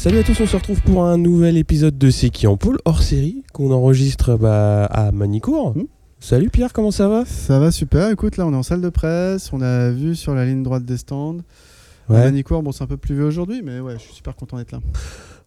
Salut à tous, on se retrouve pour un nouvel épisode de C'est qui en pôle hors série qu'on enregistre bah, à Manicourt. Hmm. Salut Pierre, comment ça va Ça va super. Écoute, là, on est en salle de presse. On a vu sur la ligne droite des stands. À. Manicourt, bon, c'est un peu plus vieux aujourd'hui, mais ouais, je suis super content d'être là.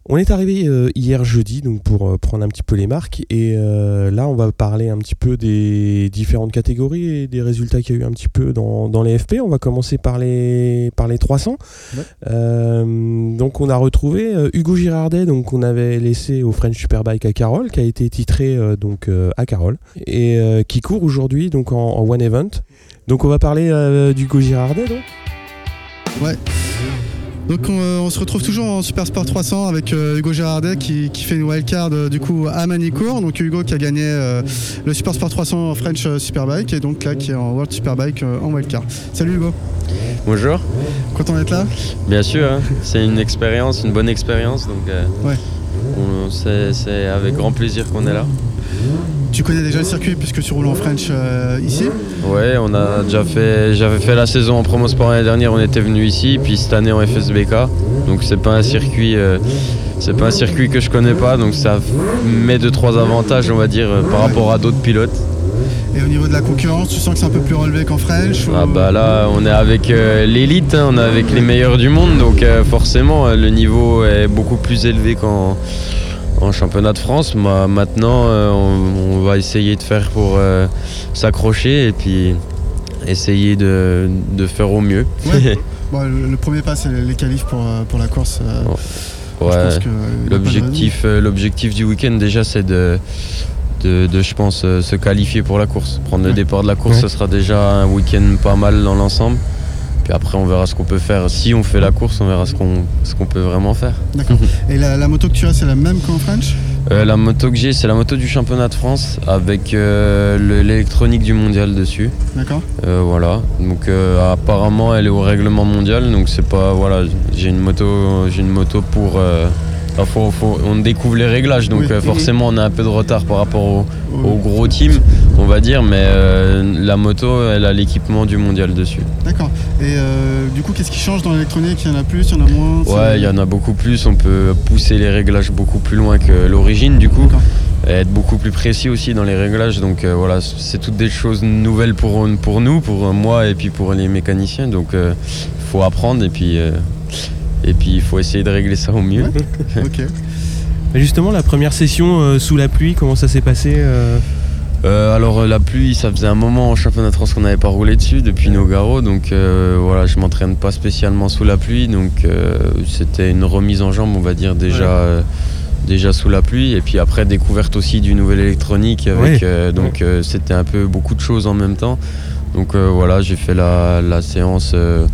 On est arrivé euh, hier jeudi donc pour euh, prendre un petit peu les marques et euh, là on va parler un petit peu des différentes catégories et des résultats qu'il y a eu un petit peu dans, dans les FP. On va commencer par les, par les 300. Ouais. Euh, donc on a retrouvé euh, Hugo Girardet donc qu'on avait laissé au French Superbike à Carole qui a été titré euh, donc euh, à Carole et euh, qui court aujourd'hui donc en, en one event. Donc on va parler euh, d'Hugo Girardet donc. Ouais. Donc on, euh, on se retrouve toujours en Super Sport 300 avec euh, Hugo Gérardet qui, qui fait une wildcard euh, du coup à Manicourt. Donc Hugo qui a gagné euh, le Super Sport 300 French Superbike et donc là qui est en World Superbike en wildcard. Salut Hugo, Bonjour, content d'être là? Bien sûr, hein. c'est une expérience, une bonne expérience, donc euh, Ouais. C'est avec grand plaisir qu'on est là. Tu connais déjà le circuit puisque tu roules en French euh, ici Ouais, on a déjà fait, j'avais fait la saison en promo sport l'année dernière, on était venu ici, puis cette année en FSBK, donc c'est pas un circuit, euh, c'est pas un circuit que je connais pas, donc ça met deux trois avantages, on va dire, euh, par rapport à d'autres pilotes. Et au niveau de la concurrence, tu sens que c'est un peu plus relevé qu'en French ou- Ah bah là, on est avec euh, l'élite, hein, on est avec les meilleurs du monde, donc euh, forcément euh, le niveau est beaucoup plus élevé qu'en en championnat de France. Ma- maintenant, euh, on, on va essayer de faire pour s'accrocher et puis essayer de, de faire au mieux. Ouais. Bon, le, le premier pas, c'est les qualifs pour, pour la course. Ouais. l'objectif du week-end déjà, c'est de, de, de, je pense, euh, se qualifier pour la course. Prendre le départ de la course, ce sera déjà un week-end pas mal dans l'ensemble. Puis après, on verra ce qu'on peut faire. Si on fait la course, on verra ce qu'on peut vraiment faire. D'accord. Et la, la moto que tu as, c'est la même qu'en French? Euh, la moto que j'ai, c'est la moto du championnat de France avec euh, le- l'électronique du mondial dessus. D'accord Euh, voilà. Donc apparemment, elle est au règlement mondial. Donc c'est pas voilà, j'ai une moto, j'ai une moto pour. Enfin, faut- faut- on découvre les réglages, donc Oui. euh, forcément on a un peu de retard par rapport au, au gros team, on va dire, mais euh, la moto, elle a l'équipement du mondial dessus. D'accord. Et euh, du coup, qu'est-ce qui change dans l'électronique? Il y en a plus, il y en a moins? Ouais, il y en a beaucoup plus. On peut pousser les réglages beaucoup plus loin que l'origine, du coup. Et être beaucoup plus précis aussi dans les réglages. Donc euh, voilà, c'est toutes des choses nouvelles pour, pour nous, pour moi et puis pour les mécaniciens. Donc il faut apprendre et puis, euh, et puis il faut essayer de régler ça au mieux. Ok. Justement la première session euh, sous la pluie, comment ça s'est passé euh Euh, alors euh, la pluie, ça faisait un moment en championnat de France qu'on n'avait pas roulé dessus depuis Nogaro. Donc euh, voilà, je m'entraîne pas spécialement sous la pluie. Donc euh, c'était une remise en jambe, on va dire déjà. Ouais. euh, déjà sous la pluie et puis après découverte aussi du nouvel électronique avec Ouais. euh, donc euh, c'était un peu beaucoup de choses en même temps donc euh, voilà j'ai fait la, la séance euh,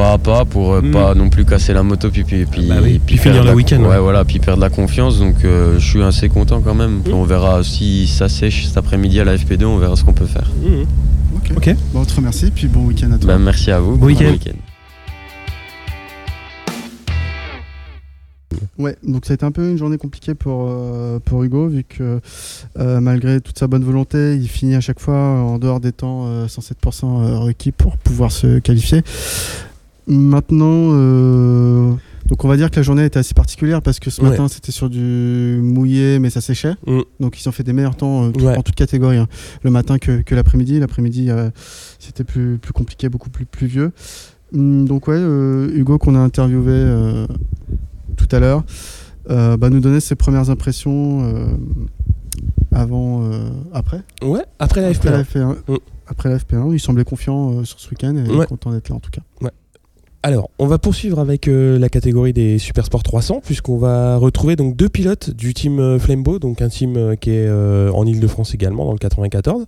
pas à pas pour euh, Mm. pas non plus casser la moto puis puis, puis, Bah oui, puis finir le week-end, ouais, voilà puis perdre la confiance donc euh, je suis assez content quand même Mm. on verra si ça sèche cet après-midi à la FP2 on verra ce qu'on peut faire Ok. Ok. Bon, on te remercie, puis bon week-end à toi. Bah, merci à vous Bon week-end. Ouais, donc ça a été un peu une journée compliquée pour, euh, pour Hugo, vu que euh, malgré toute sa bonne volonté, il finit à chaque fois en dehors des temps euh, 107% requis pour pouvoir se qualifier. Maintenant, euh, donc on va dire que la journée était assez particulière parce que ce Ouais. matin c'était sur du mouillé, mais ça séchait. Mm. Donc ils ont fait des meilleurs temps euh, tout- Ouais. en toute catégorie, hein. le matin que, que l'après-midi. L'après-midi euh, c'était plus, plus compliqué, beaucoup plus pluvieux. Hum, donc ouais, Hugo qu'on a interviewé tout à l'heure, bah, nous donner ses premières impressions avant, après, Ouais, après la après FP1. la F1. Mm. Après la FP1, il semblait confiant sur ce week-end et Ouais. content d'être là en tout cas. Alors, on va poursuivre avec euh, la catégorie des Super Sport 300, puisqu'on va retrouver donc deux pilotes du team euh, Flambeau, donc un team euh, qui est en Ile-de-France également, dans le 94.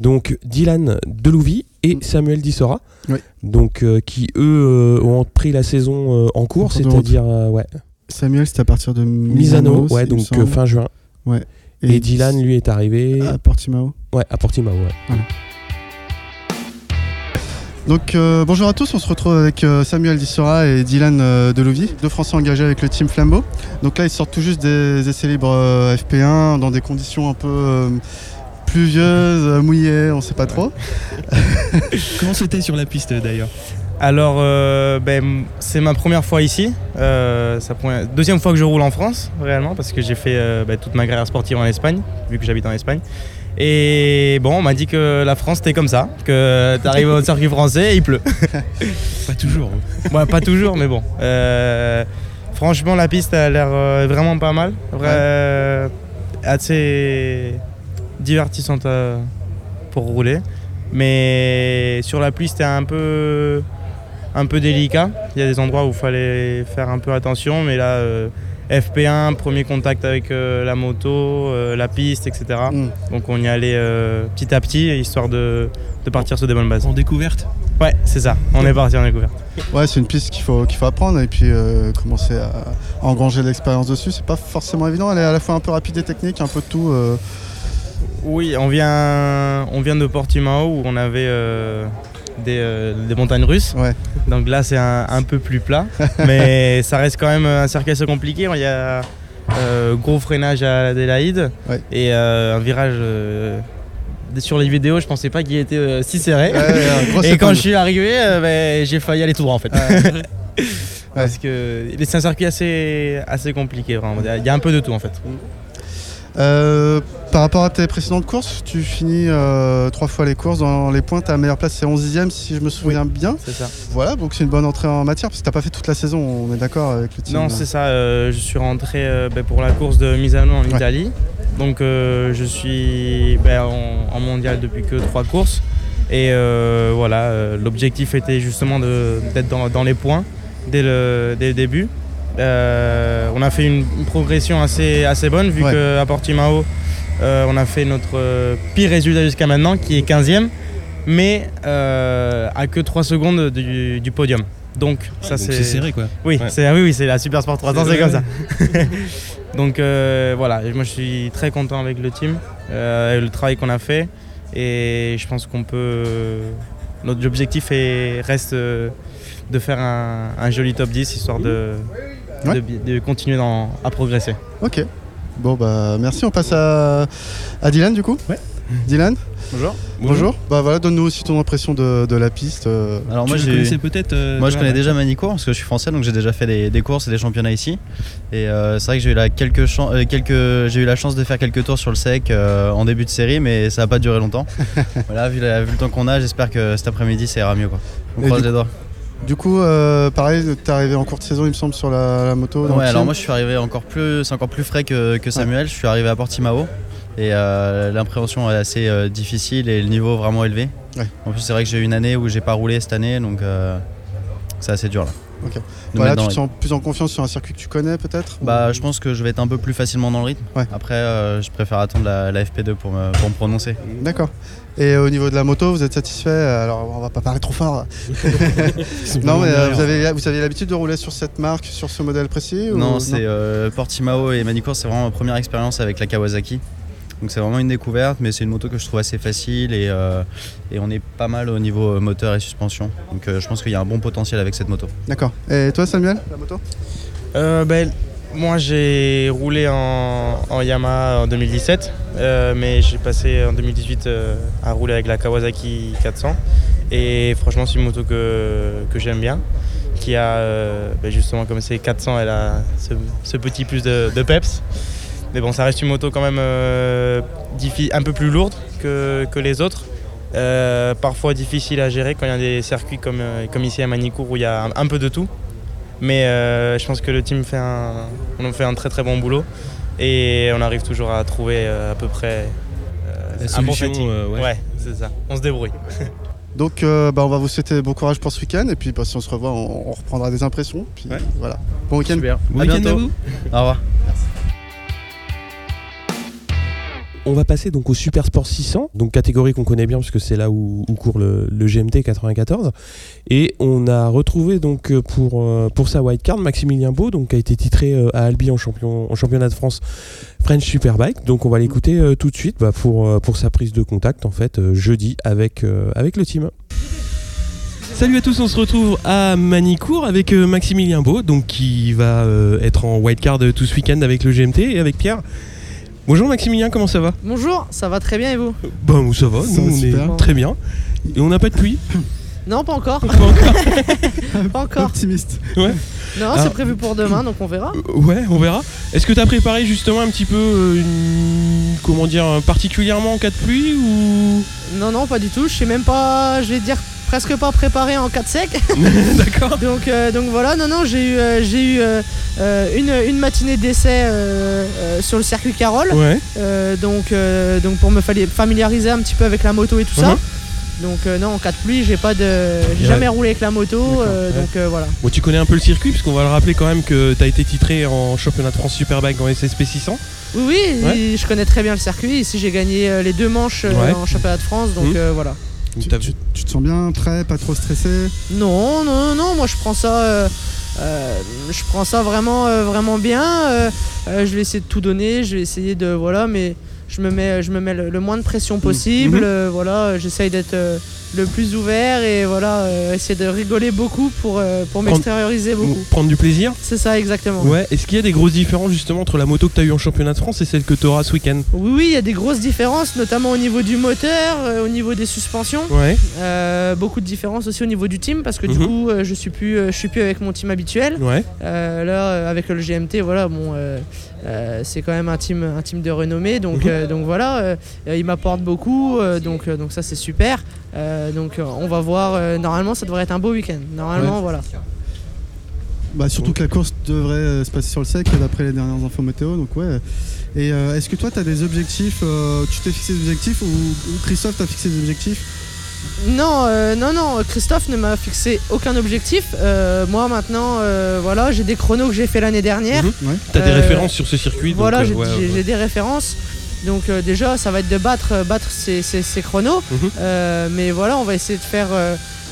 Donc Dylan Delouvie et Mm. Samuel Dissora, Oui. donc qui eux ont pris la saison en cours, c'est-à-dire ouais, Samuel, c'était à partir de Misano, Misano, ouais, donc fin juin. Ouais. Et, Dylan lui est arrivé, à Portimao. ouais, à Portimao, ouais. Donc euh, bonjour à tous, on se retrouve avec euh, Samuel Dissora et Dylan euh, Delouvie, deux Français engagés avec le team Flambeau. Donc là ils sortent tout juste des essais libres euh, FP1 dans des conditions un peu euh, pluvieuses, mouillées, on sait pas trop. Comment c'était sur la piste d'ailleurs? Alors, euh, ben, c'est ma première fois ici. Euh, ça prend- deuxième fois que je roule en France, réellement, parce que j'ai fait euh, ben, toute ma carrière sportive en Espagne, vu que j'habite en Espagne. Et bon, on m'a dit que la France, c'était comme ça, que tu arrives au circuit français et il pleut. Pas toujours. Ouais, pas toujours, mais bon. Euh, franchement, la piste a l'air euh, vraiment pas mal. Euh, assez divertissante pour rouler. Mais sur la pluie, c'était un peu, un peu délicat. Il y a des endroits où il fallait faire un peu attention, mais là, euh, FP1, premier contact avec euh, la moto, euh, la piste, etc. Mm. Donc on y allait euh, petit à petit, histoire de, de partir sur des bonnes bases. En découverte? Ouais, c'est ça. On est parti en découverte. Ouais, c'est une piste qu'il faut, qu'il faut apprendre et puis euh, commencer à, à engranger de l'expérience dessus. C'est pas forcément évident. Elle est à la fois un peu rapide et technique, un peu de tout. euh. Oui, on vient, on vient de Portimao où on avait euh, des, euh, des montagnes russes. Ouais. Donc là, c'est un, un peu plus plat. mais ça reste quand même un circuit assez compliqué. Il y a euh, gros freinage à l'Adélaïde Ouais. et euh, un virage. euh, sur les vidéos, je pensais pas qu'il était si serré. Ouais, et quand je suis arrivé, ben, j'ai failli aller tout droit en fait. Parce que c'est un circuit assez, assez compliqué, vraiment. Il y a un peu de tout en fait. Euh, par rapport à tes précédentes courses, tu finis euh, trois fois les courses dans les points. Ta meilleure place, c'est 11 e si je me souviens bien. C'est ça. Voilà, donc c'est une bonne entrée en matière parce que t'as pas fait toute la saison. On est d'accord avec le team. Non, c'est ça. euh, je suis rentré euh, ben, pour la course de Misano en Ouais. Italie. Donc, je suis ben, en, en mondial depuis que trois courses. Et voilà, l'objectif était justement d'être dans, dans les points dès le, dès le début. Euh, on a fait une, une progression assez, assez bonne vu Ouais. qu'à Portimao, euh, on a fait notre pire résultat jusqu'à maintenant, qui est 15e, mais euh, à que 3 secondes du, du podium. Donc, ça c'est serré quoi. oui, Ouais. c'est oui, oui, c'est la Super Sport 300, C'est c'est comme ça. Donc voilà, moi je suis très content avec le team, avec le travail qu'on a fait, et je pense qu'on peut. Notre objectif est, reste de faire un, un joli top 10 histoire de, Ouais. de, de continuer dans- à progresser. Ok. Bon bah merci. On passe à, à Dylan du coup. Ouais. Dylan. Bonjour. Bonjour. Bah voilà, donne-nous aussi ton impression de, de la piste. euh. Alors moi, j'ai- connaissais peut-être euh, moi je connais déjà Manicourt parce que je suis français donc j'ai déjà fait des, des courses et des championnats ici et euh, c'est vrai que j'ai eu la quelques chan- euh, quelques j'ai eu la chance de faire quelques tours sur le sec euh, en début de série mais ça n'a pas duré longtemps. voilà vu, la- vu le temps qu'on a j'espère que cet après-midi ça ira mieux quoi. On Et croise du- les doigts. Du coup, euh, pareil, t'es arrivé en courte saison, il me semble, sur la, la moto. dans Ouais le alors moi je suis arrivé encore plus c'est encore plus frais que, que Samuel. Je suis arrivé à Portimao et euh, l'impréhension est assez euh, difficile et le niveau vraiment élevé. Ouais. En plus c'est vrai que j'ai eu une année où j'ai pas roulé cette année donc euh, c'est assez dur là. Ok. Mettre tu te sens plus en confiance sur un circuit que tu connais peut-être Bah, ou- je pense que je vais être un peu plus facilement dans le rythme. Ouais. Après, euh, je préfère attendre la, la FP2 pour me, pour me prononcer. D'accord. Et au niveau de la moto, vous êtes satisfait? Alors, on va pas parler trop fort. Non, mais euh, vous avez, vous avez l'habitude de rouler sur cette marque, sur ce modèle précis ou- Non, c'est euh, Portimao et Manicourt, c'est vraiment ma première expérience avec la Kawasaki. Donc c'est vraiment une découverte, mais c'est une moto que je trouve assez facile et, euh, et on est pas mal au niveau euh, moteur et suspension. Donc euh, je pense qu'il y a un bon potentiel avec cette moto. D'accord. Et toi, Samuel, la moto? Euh, ben, moi j'ai roulé en, en Yamaha en 2017, euh, mais j'ai passé en 2018 euh, à rouler avec la Kawasaki 400. Et franchement, c'est une moto que, que j'aime bien, qui a euh, ben, justement comme c'est 400, elle a ce, ce petit plus de, de peps. Mais bon, ça reste une moto quand même euh, un peu plus lourde que, que les autres. Euh, parfois difficile à gérer quand il y a des circuits comme, euh, comme ici à Manicourt où il y a un, un peu de tout. Mais euh, je pense que le team fait un, on fait un très très bon boulot et on arrive toujours à trouver euh, à peu près euh, un bon euh, ouais. c'est ça. On se débrouille. Donc, euh, bah, on va vous souhaiter bon courage pour ce week-end. Et puis, bah, si on se revoit, on, on reprendra des impressions. Puis, Ouais. voilà. Bon week-end. Bon À week-end à vous. Au revoir. On va passer donc au Super Sport 600, donc catégorie qu'on connaît bien parce que c'est là où, court le, GMT 94. Et on a retrouvé donc euh, pour, euh, pour sa wildcard Maximilien Beau, donc qui a été titré euh, à Albi en, champion, en championnat de France French Superbike. Donc on va l'écouter tout de suite bah, pour, sa prise de contact en fait jeudi avec, le team. Salut à tous, on se retrouve à Manicourt avec Maximilien Beau, donc qui va être en wildcard tout ce week-end avec le GMT et avec Pierre. Bonjour Maximilien, comment ça va Bonjour, ça va très bien et vous Bon, ça va, Ça nous va on super. est très bien. Et on n'a pas de pluie. Non, pas encore. Pas encore pas encore. Optimiste. Non, Ah. c'est prévu pour demain, donc on verra. Euh, Ouais, on verra. Est-ce que tu as préparé justement un petit peu euh, une... comment dire particulièrement en cas de pluie ou Non, non, pas du tout. Je sais même pas, je vais dire presque pas préparé en cas de sec. D'accord. donc, euh, donc voilà, non, non, j'ai eu, euh, j'ai eu euh, une, une matinée d'essai sur le circuit Carole. Ouais. Donc, donc pour me familiariser un petit peu avec la moto et tout ça. Mhm. Donc euh, non, en cas de pluie, j'ai pas de, j'ai jamais roulé avec la moto, euh, ouais. donc euh, voilà. Bon, tu connais un peu le circuit puisqu'on va le rappeler quand même que tu as été titré en championnat de France Superbike en SSP 600. Oui, oui, Ouais. je connais très bien le circuit. Ici, j'ai gagné les deux manches Ouais. en championnat de France, donc euh, voilà. Donc, Tu, t'as- tu- tu te sens bien, prêt, pas trop stressé Non, non, non, moi je prends ça, euh, euh, je prends ça vraiment, euh, vraiment bien. euh, euh, je vais essayer de tout donner, je vais essayer de, voilà, mais je me mets, je me mets le, le moins de pression possible. Mhm. euh, voilà, j'essaye d'être euh, le plus ouvert et voilà, euh, essayer de rigoler beaucoup pour, euh, pour m'extérioriser beaucoup. Prendre du plaisir C'est ça exactement. Ouais. Est-ce qu'il y a des grosses différences justement entre la moto que tu as eu en championnat de France et celle que tu auras ce week-end? Oui, oui, il y a des grosses différences, notamment au niveau du moteur, euh, au niveau des suspensions. Ouais. Beaucoup de différences aussi au niveau du team parce que du Mhm. coup, je suis plus, je suis plus avec mon team habituel. Ouais. Là, avec le GMT, voilà, bon, euh, c'est quand même un team, un team de renommée, donc, Mhm. euh, donc voilà, euh, il m'apporte beaucoup, donc, donc ça c'est super. Euh, donc euh, on va voir. euh, normalement, ça devrait être un beau week-end. Normalement, voilà. Bah, surtout que la course devrait euh, se passer sur le sec d'après les dernières infos météo. Donc ouais. Et euh, est-ce que toi tu as des objectifs euh, Tu t'es fixé des objectifs ou, ou Christophe t'a fixé des objectifs? Non, euh, non, non. Christophe ne m'a fixé aucun objectif. Euh, moi maintenant, euh, voilà, j'ai des chronos que j'ai fait l'année dernière. Mhm. Ouais. Tu as des références sur ce circuit donc, Voilà, euh, j'ai ouais, j'ai- ouais. j'ai des références. Donc euh, déjà, ça va être de battre, euh, battre ces, ces- ces chronos. Mhm. Euh, mais voilà, on va essayer de faire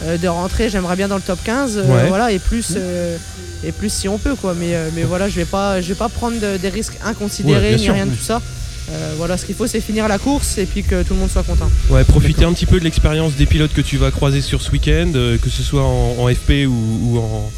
de rentrer. J'aimerais bien dans le top 15. euh, Ouais. Voilà, et plus, euh, et plus si on peut quoi. Mais, euh, mais voilà, je vais pas, je vais pas prendre de- des risques inconsidérés ni sûr, rien de tout ça. Euh, voilà, ce qu'il faut, c'est finir la course et puis que tout le monde soit content. Ouais, profiter un petit peu de l'expérience des pilotes que tu vas croiser sur ce week-end, euh, que ce soit en, en FP ou, ou en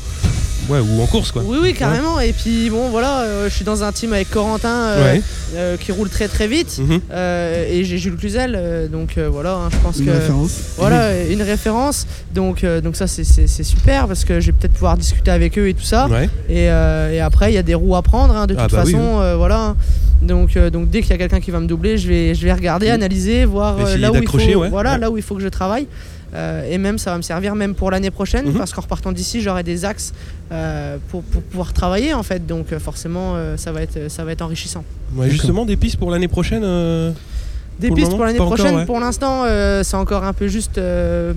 ouais ou en course quoi. Oui, oui, carrément. Et puis bon, voilà, euh, je suis dans un team avec Corentin euh, Ouais. euh, qui roule très très vite. Mhm. Euh, et j'ai Jules Cluzel, euh, donc euh, voilà, hein, je pense Une que référence voilà une référence. Donc euh, donc ça c'est- super parce que je vais peut-être pouvoir discuter avec eux et tout ça. Ouais. Et, euh, et après il y a des roues à prendre hein, de Ah toute bah oui, façon, euh, voilà. Donc euh, donc dès qu'il y a quelqu'un qui va me doubler, je vais je vais regarder, analyser, voir euh, là où il faut, ouais. voilà Ouais. là où il faut que je travaille. Euh, et même ça va me servir même pour l'année prochaine Mhm. parce qu'en repartant d'ici j'aurai des axes euh, pour, pour pouvoir travailler en fait donc euh, forcément euh, ça va être ça va être enrichissant. Ouais, justement des pistes pour l'année prochaine. euh, Des Pour pistes moment, pour l'année encore, prochaine, ouais. pour l'instant, euh, c'est encore un peu juste euh,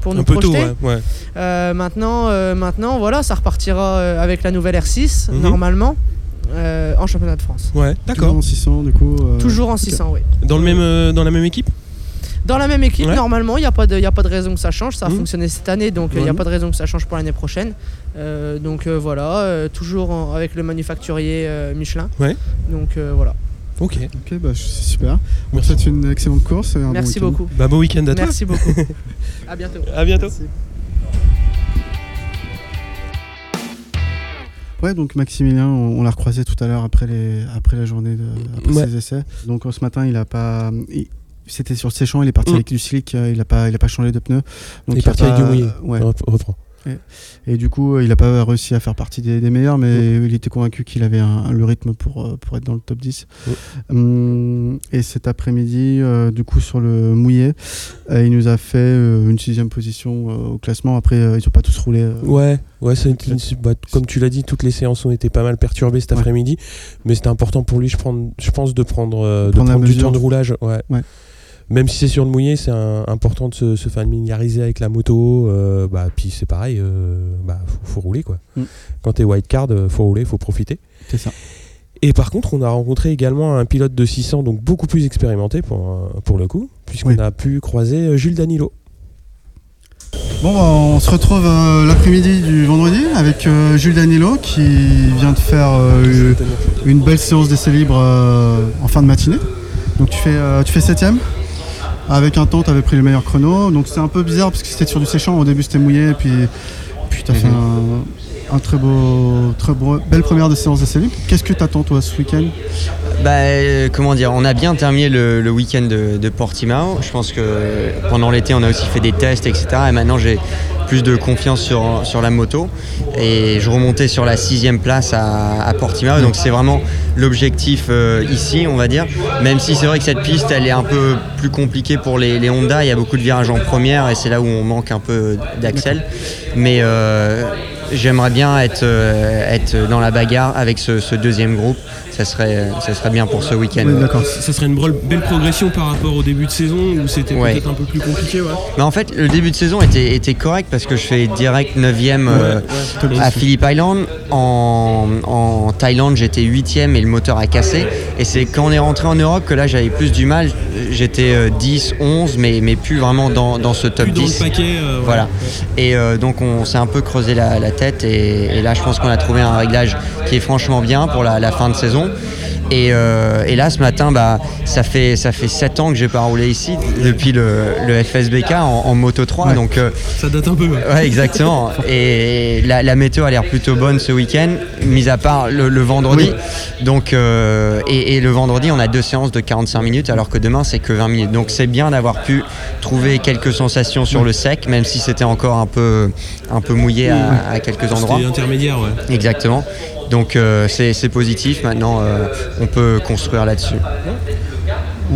pour nous un peu tôt, projeter. ouais. ouais. Euh, maintenant, euh, maintenant, voilà, ça repartira euh, avec la nouvelle R6 Mhm. normalement euh, en championnat de France. Ouais, Toujours d'accord. en 600 du coup. euh, Toujours en ok. 600, oui. Dans le même euh, dans la même équipe. Dans la même équipe, Ouais. normalement, il n'y a, pas de- y a pas de raison que ça change. Ça a Mhm. fonctionné cette année, donc il n'y a Mhm. pas de raison que ça change pour l'année prochaine. Euh, donc euh, voilà, euh, toujours en- avec le manufacturier euh, Michelin. Ouais. Donc euh, voilà. Ok. Ok, bah, c'est super. On te Merci. souhaite une excellente course. un Merci beaucoup. Bah bon week-end à toi. Merci beaucoup. à bientôt. À bientôt. Ouais, donc Maximilien, on, on l'a recroisé tout à l'heure après, les, après la journée, de, après Ouais. ses essais. Donc euh, ce matin, il a pas. il- c'était sur ses champs, il est parti Mm. avec du slick, euh, il a pas, il a pas changé de pneus. Donc Il est parti avec du mouillé. Ouais. Reprends. Et du coup, euh, il a pas réussi à faire partie des, des meilleurs, mais il était convaincu qu'il avait un- le rythme pour, euh, pour être dans le top 10. Hum, et cet après-midi, euh, du coup, sur le mouillé, euh, il nous a fait euh, une sixième position au classement. Après, ils ont pas tous roulé. Ouais, ouais, une- bah, comme tu l'as dit, toutes les séances ont été pas mal perturbées cet Ouais. après-midi, mais c'était important pour lui, je, prends- je pense, de prendre, de Prendre du mesure. temps de roulage. Ouais. Ouais. Même si c'est sur le mouillé, c'est important de se, se familiariser avec la moto. euh, bah, puis c'est pareil, euh, bah, faut, faut rouler quoi. Mm. Quand t'es white card, euh, faut rouler, faut profiter. C'est ça. Et par contre, on a rencontré également un pilote de 600, donc beaucoup plus expérimenté pour, euh, pour le coup, puisqu'on Oui. a pu croiser Jules Danilo. Bon, bah, on se retrouve euh, l'après-midi du vendredi avec euh, Jules Danilo qui vient de faire euh, une belle séance d'essai libre euh, en fin de matinée. Donc tu fais, euh, tu fais septième? Avec un temps, tu avais pris le meilleur chrono. Donc c'était un peu bizarre parce que c'était sur du séchant. Au début, c'était mouillé. Et puis, puis tu as fait Mhm. un très beau, très beau, belle première de séance d'essai. Qu'est-ce que tu attends toi ce week-end? Bah, euh, comment dire, on a bien terminé le, le week-end de, de Portimao. Je pense que pendant l'été, on a aussi fait des tests, etc. Et maintenant, j'ai plus de confiance sur, sur la moto. Et je remontais sur la sixième place à, à Portimao. Donc, c'est vraiment l'objectif euh, ici, on va dire. Même si c'est vrai que cette piste, elle est un peu plus compliquée pour les, Honda. Il y a beaucoup de virages en première et c'est là où on manque un peu d'axel. Mais euh, j'aimerais bien être, euh, être dans la bagarre avec ce deuxième groupe. Ça serait, ça serait bien pour ce week-end. Oui, d'accord. Ça serait une belle progression par rapport au début de saison où c'était Ouais. peut-être un peu plus compliqué. Ouais. Mais en fait, le début de saison était, était correct parce que je fais direct 9ème euh, à Phillip Island. En, en Thaïlande, j'étais 8ème et le moteur a cassé. Et c'est quand on est rentré en Europe que là, j'avais plus du mal. J'étais euh, 10, 11, mais, mais plus vraiment dans, dans ce top Plus dans 10. le paquet. euh, ouais. Voilà. Et euh, donc on s'est un peu creusé la, la tête et, et là je pense qu'on a trouvé un réglage qui est franchement bien pour la, la fin de saison. Et, euh, et là ce matin, bah, ça fait ça fait 7 ans que j'ai pas roulé ici depuis le, le FSBK en, en Moto 3. Ouais. Donc euh, Ça date un peu. ouais. ouais exactement. Et la, la météo a l'air plutôt bonne ce week-end, mis à part le, le vendredi. Donc euh, et, et le vendredi on a deux séances de 45 minutes alors que demain c'est que 20 minutes. Donc c'est bien d'avoir pu trouver quelques sensations sur le sec, même si c'était encore un peu un peu mouillé à, à quelques endroits. Intermédiaire, ouais. Exactement. Donc euh, c'est positif. Maintenant, euh, on peut construire là-dessus.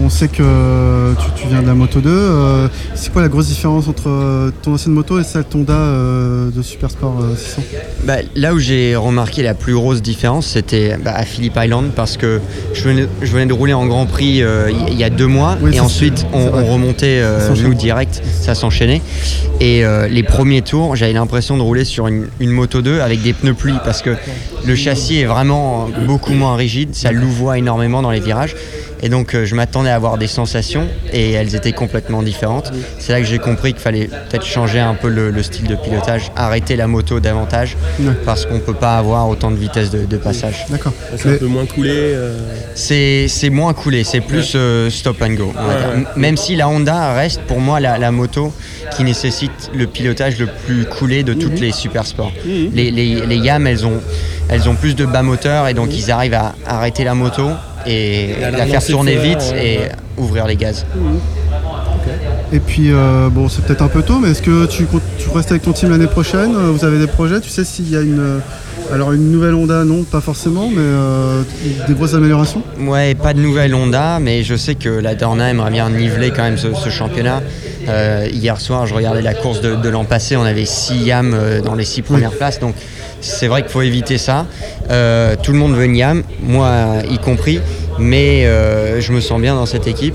On sait que tu, tu viens de la Moto 2. euh, c'est quoi la grosse différence entre euh, ton ancienne moto et celle Honda euh, de Super Sport euh, 600 Bah, là où j'ai remarqué la plus grosse différence, c'était bah, à Phillip Island parce que je venais, je venais de rouler en Grand Prix euh, il y a deux mois Oui, et ensuite on, remontait euh, nous direct, ça s'enchaînait. Et euh, les premiers tours, j'avais l'impression de rouler sur une, une moto 2 avec des pneus pluie parce que le châssis est vraiment beaucoup moins rigide, ça louvoie énormément dans les virages. Et donc euh, je m'attendais à avoir des sensations et elles étaient complètement différentes. C'est là que j'ai compris qu'il fallait peut-être changer un peu le, le style de pilotage, arrêter la moto davantage Ouais. parce qu'on peut pas avoir autant de vitesse de, de passage. D'accord. C'est un peu moins coulé. euh, C'est c'est moins coulé, c'est plus euh, stop and go. on va Ouais, dire. ouais. M- Même si la Honda reste pour moi la, la moto qui nécessite le pilotage le plus coulé de toutes les super sports. Les, les, les Yam, elles ont, elles ont plus de bas moteur et donc ils arrivent à arrêter la moto et la faire tourner vite et ouais. ouvrir les gaz. Et puis, euh, bon, c'est peut-être un peu tôt, mais est-ce que tu, restes avec ton team l'année prochaine? Euh, Vous avez des projets? Tu sais s'il y a une. euh, alors, une nouvelle Honda, non, pas forcément, mais euh, des grosses améliorations? Ouais, pas de nouvelle Honda, mais je sais que la Dorna aimerait bien niveler quand même ce, ce championnat. Euh, hier soir, je regardais la course de, de l'an passé, on avait 6 Yam euh, dans les 6 premières places, donc c'est vrai qu'il faut éviter ça. Euh, tout le monde veut une Yam, moi y compris, mais euh, je me sens bien dans cette équipe.